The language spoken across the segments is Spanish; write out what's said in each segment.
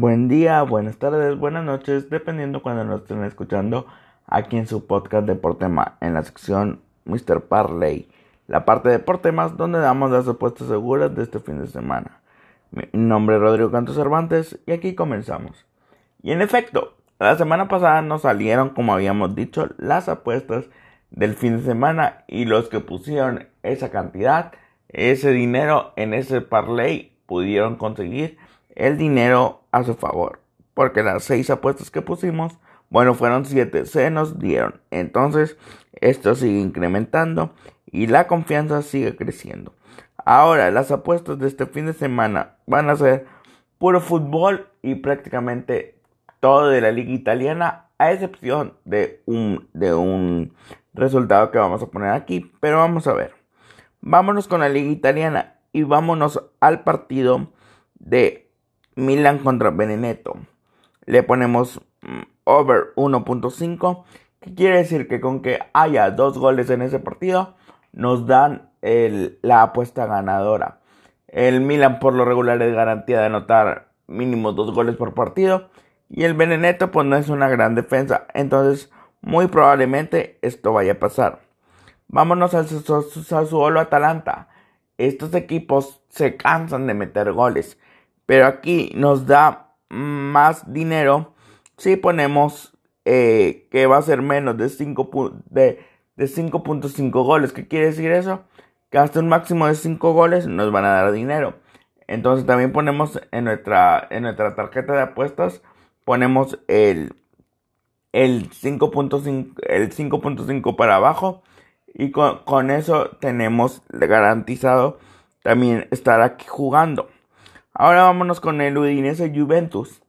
Buen día, buenas tardes, buenas noches, dependiendo cuando nos estén escuchando aquí en su podcast de Portema, en la sección Mr. Parley, la parte de Portemas donde damos las apuestas seguras de este fin de semana. Mi nombre es Rodrigo Canto Cervantes y aquí comenzamos. Y en efecto, la semana pasada nos salieron, como habíamos dicho, las apuestas del fin de semana y los que pusieron esa cantidad, ese dinero en ese parlay pudieron conseguir el dinero a su favor. Porque las seis apuestas que pusimos, bueno, fueron siete, se nos dieron. Entonces, esto sigue incrementando y la confianza sigue creciendo. Ahora, las apuestas de este fin de semana van a ser puro fútbol y prácticamente todo de la liga italiana, a excepción de un, de un resultado que vamos a poner aquí. Pero vamos a ver. Vámonos con la liga italiana y vámonos al partido de Milan contra Benedetto. Le ponemos mm, over 1.5, que quiere decir que con que haya dos goles en ese partido, nos dan la apuesta ganadora. El Milan por lo regular es garantía de anotar mínimo dos goles por partido. Y el Benedetto pues no es una gran defensa. Entonces muy probablemente esto vaya a pasar. Vámonos al Sassuolo Atalanta. Estos equipos se cansan de meter goles. Pero aquí nos da más dinero si ponemos eh, que va a ser menos de 5 de, de 5.5 goles. ¿Qué quiere decir eso? Que hasta un máximo de 5 goles nos van a dar dinero. Entonces también ponemos en nuestra, en nuestra tarjeta de apuestas, ponemos el, 5.5 el 5.5 para abajo. Y con, con eso tenemos garantizado también estar aquí jugando. Ahora vámonos con el Udinese Juventus.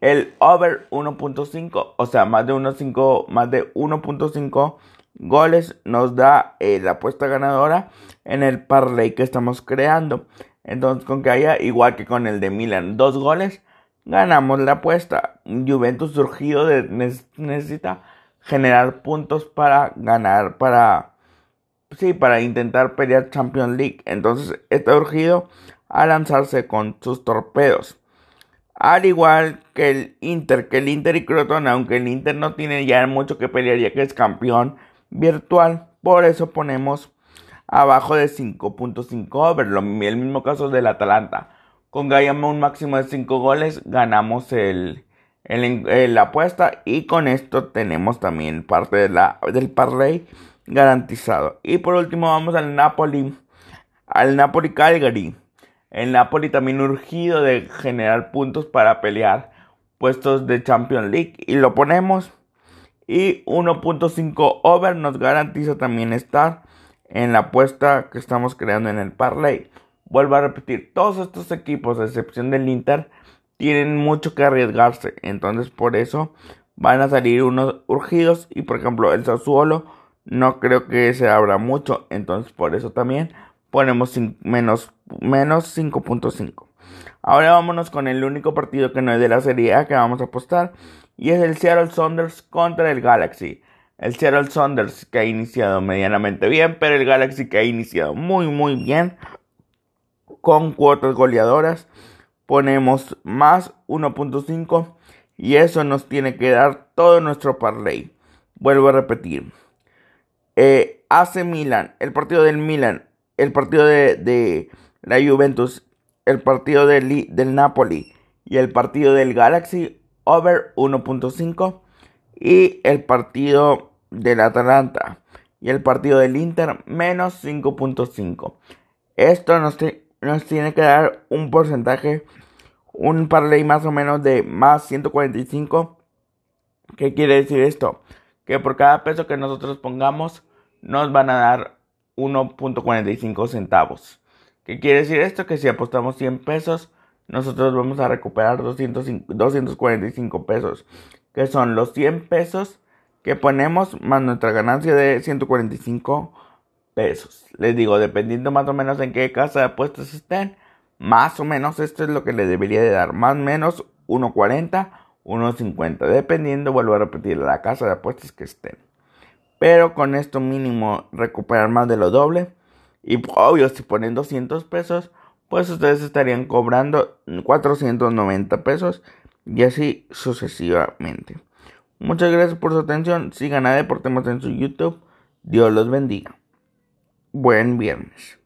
El over 1.5, o sea, más de 1.5, más de 1.5 goles nos da eh, la apuesta ganadora en el parlay que estamos creando. Entonces, con que haya, igual que con el de Milan, dos goles, ganamos la apuesta. Juventus surgido de, necesita generar puntos para ganar, para, sí, para intentar pelear Champions League. Entonces, está urgido a lanzarse con sus torpedos. Al igual que el Inter, que el Inter y Crotone, aunque el Inter no tiene ya mucho que pelear ya que es campeón virtual, por eso ponemos abajo de 5.5 over, el mismo caso del Atalanta. Con Gayama un máximo de 5 goles ganamos el, la apuesta y con esto tenemos también parte del parlay garantizado. Y por último vamos al Napoli, al Napoli Calgary. El Napoli también urgido de generar puntos para pelear puestos de Champions League y lo ponemos. Y 1.5 over nos garantiza también estar en la apuesta que estamos creando en el parlay. Vuelvo a repetir, todos estos equipos, a excepción del Inter, tienen mucho que arriesgarse. Entonces por eso van a salir unos urgidos. Y por ejemplo el Sassuolo no creo que se abra mucho. Entonces por eso también ponemos menos, menos 5.5. Ahora vámonos con el único partido que no es de la Serie A que vamos a apostar. Y es el Seattle Saunders contra el Galaxy. El Seattle Saunders que ha iniciado medianamente bien, pero el Galaxy que ha iniciado muy muy bien. Con cuotas goleadoras. Ponemos más 1.5. Y eso nos tiene que dar todo nuestro parlay. Vuelvo a repetir. Eh, AC Milan, el partido del Milan el partido de, la Juventus, el partido del, Napoli y el partido del Galaxy over 1.5 y el partido del Atalanta y el partido del Inter menos 5.5. Esto nos, nos, tiene que dar un porcentaje, un parlay más o menos de más 145. ¿Qué quiere decir esto? Que por cada peso que nosotros pongamos nos van a dar 1.45 centavos. ¿Qué quiere decir esto? Que si apostamos 100 pesos, nosotros vamos a recuperar 245 pesos, que son los 100 pesos que ponemos más nuestra ganancia de 145 pesos. Les digo, dependiendo más o menos en qué casa de apuestas estén, más o menos esto es lo que le debería de dar, más o menos 1.40, 1.50, dependiendo, vuelvo a repetir, la casa de apuestas que estén. Pero con esto mínimo recuperar más de lo doble. Y obvio, si ponen 200 pesos, pues ustedes estarían cobrando 490 pesos. y así sucesivamente. Muchas gracias por su atención. Sigan a Deportemas en su YouTube. Dios los bendiga. Buen viernes.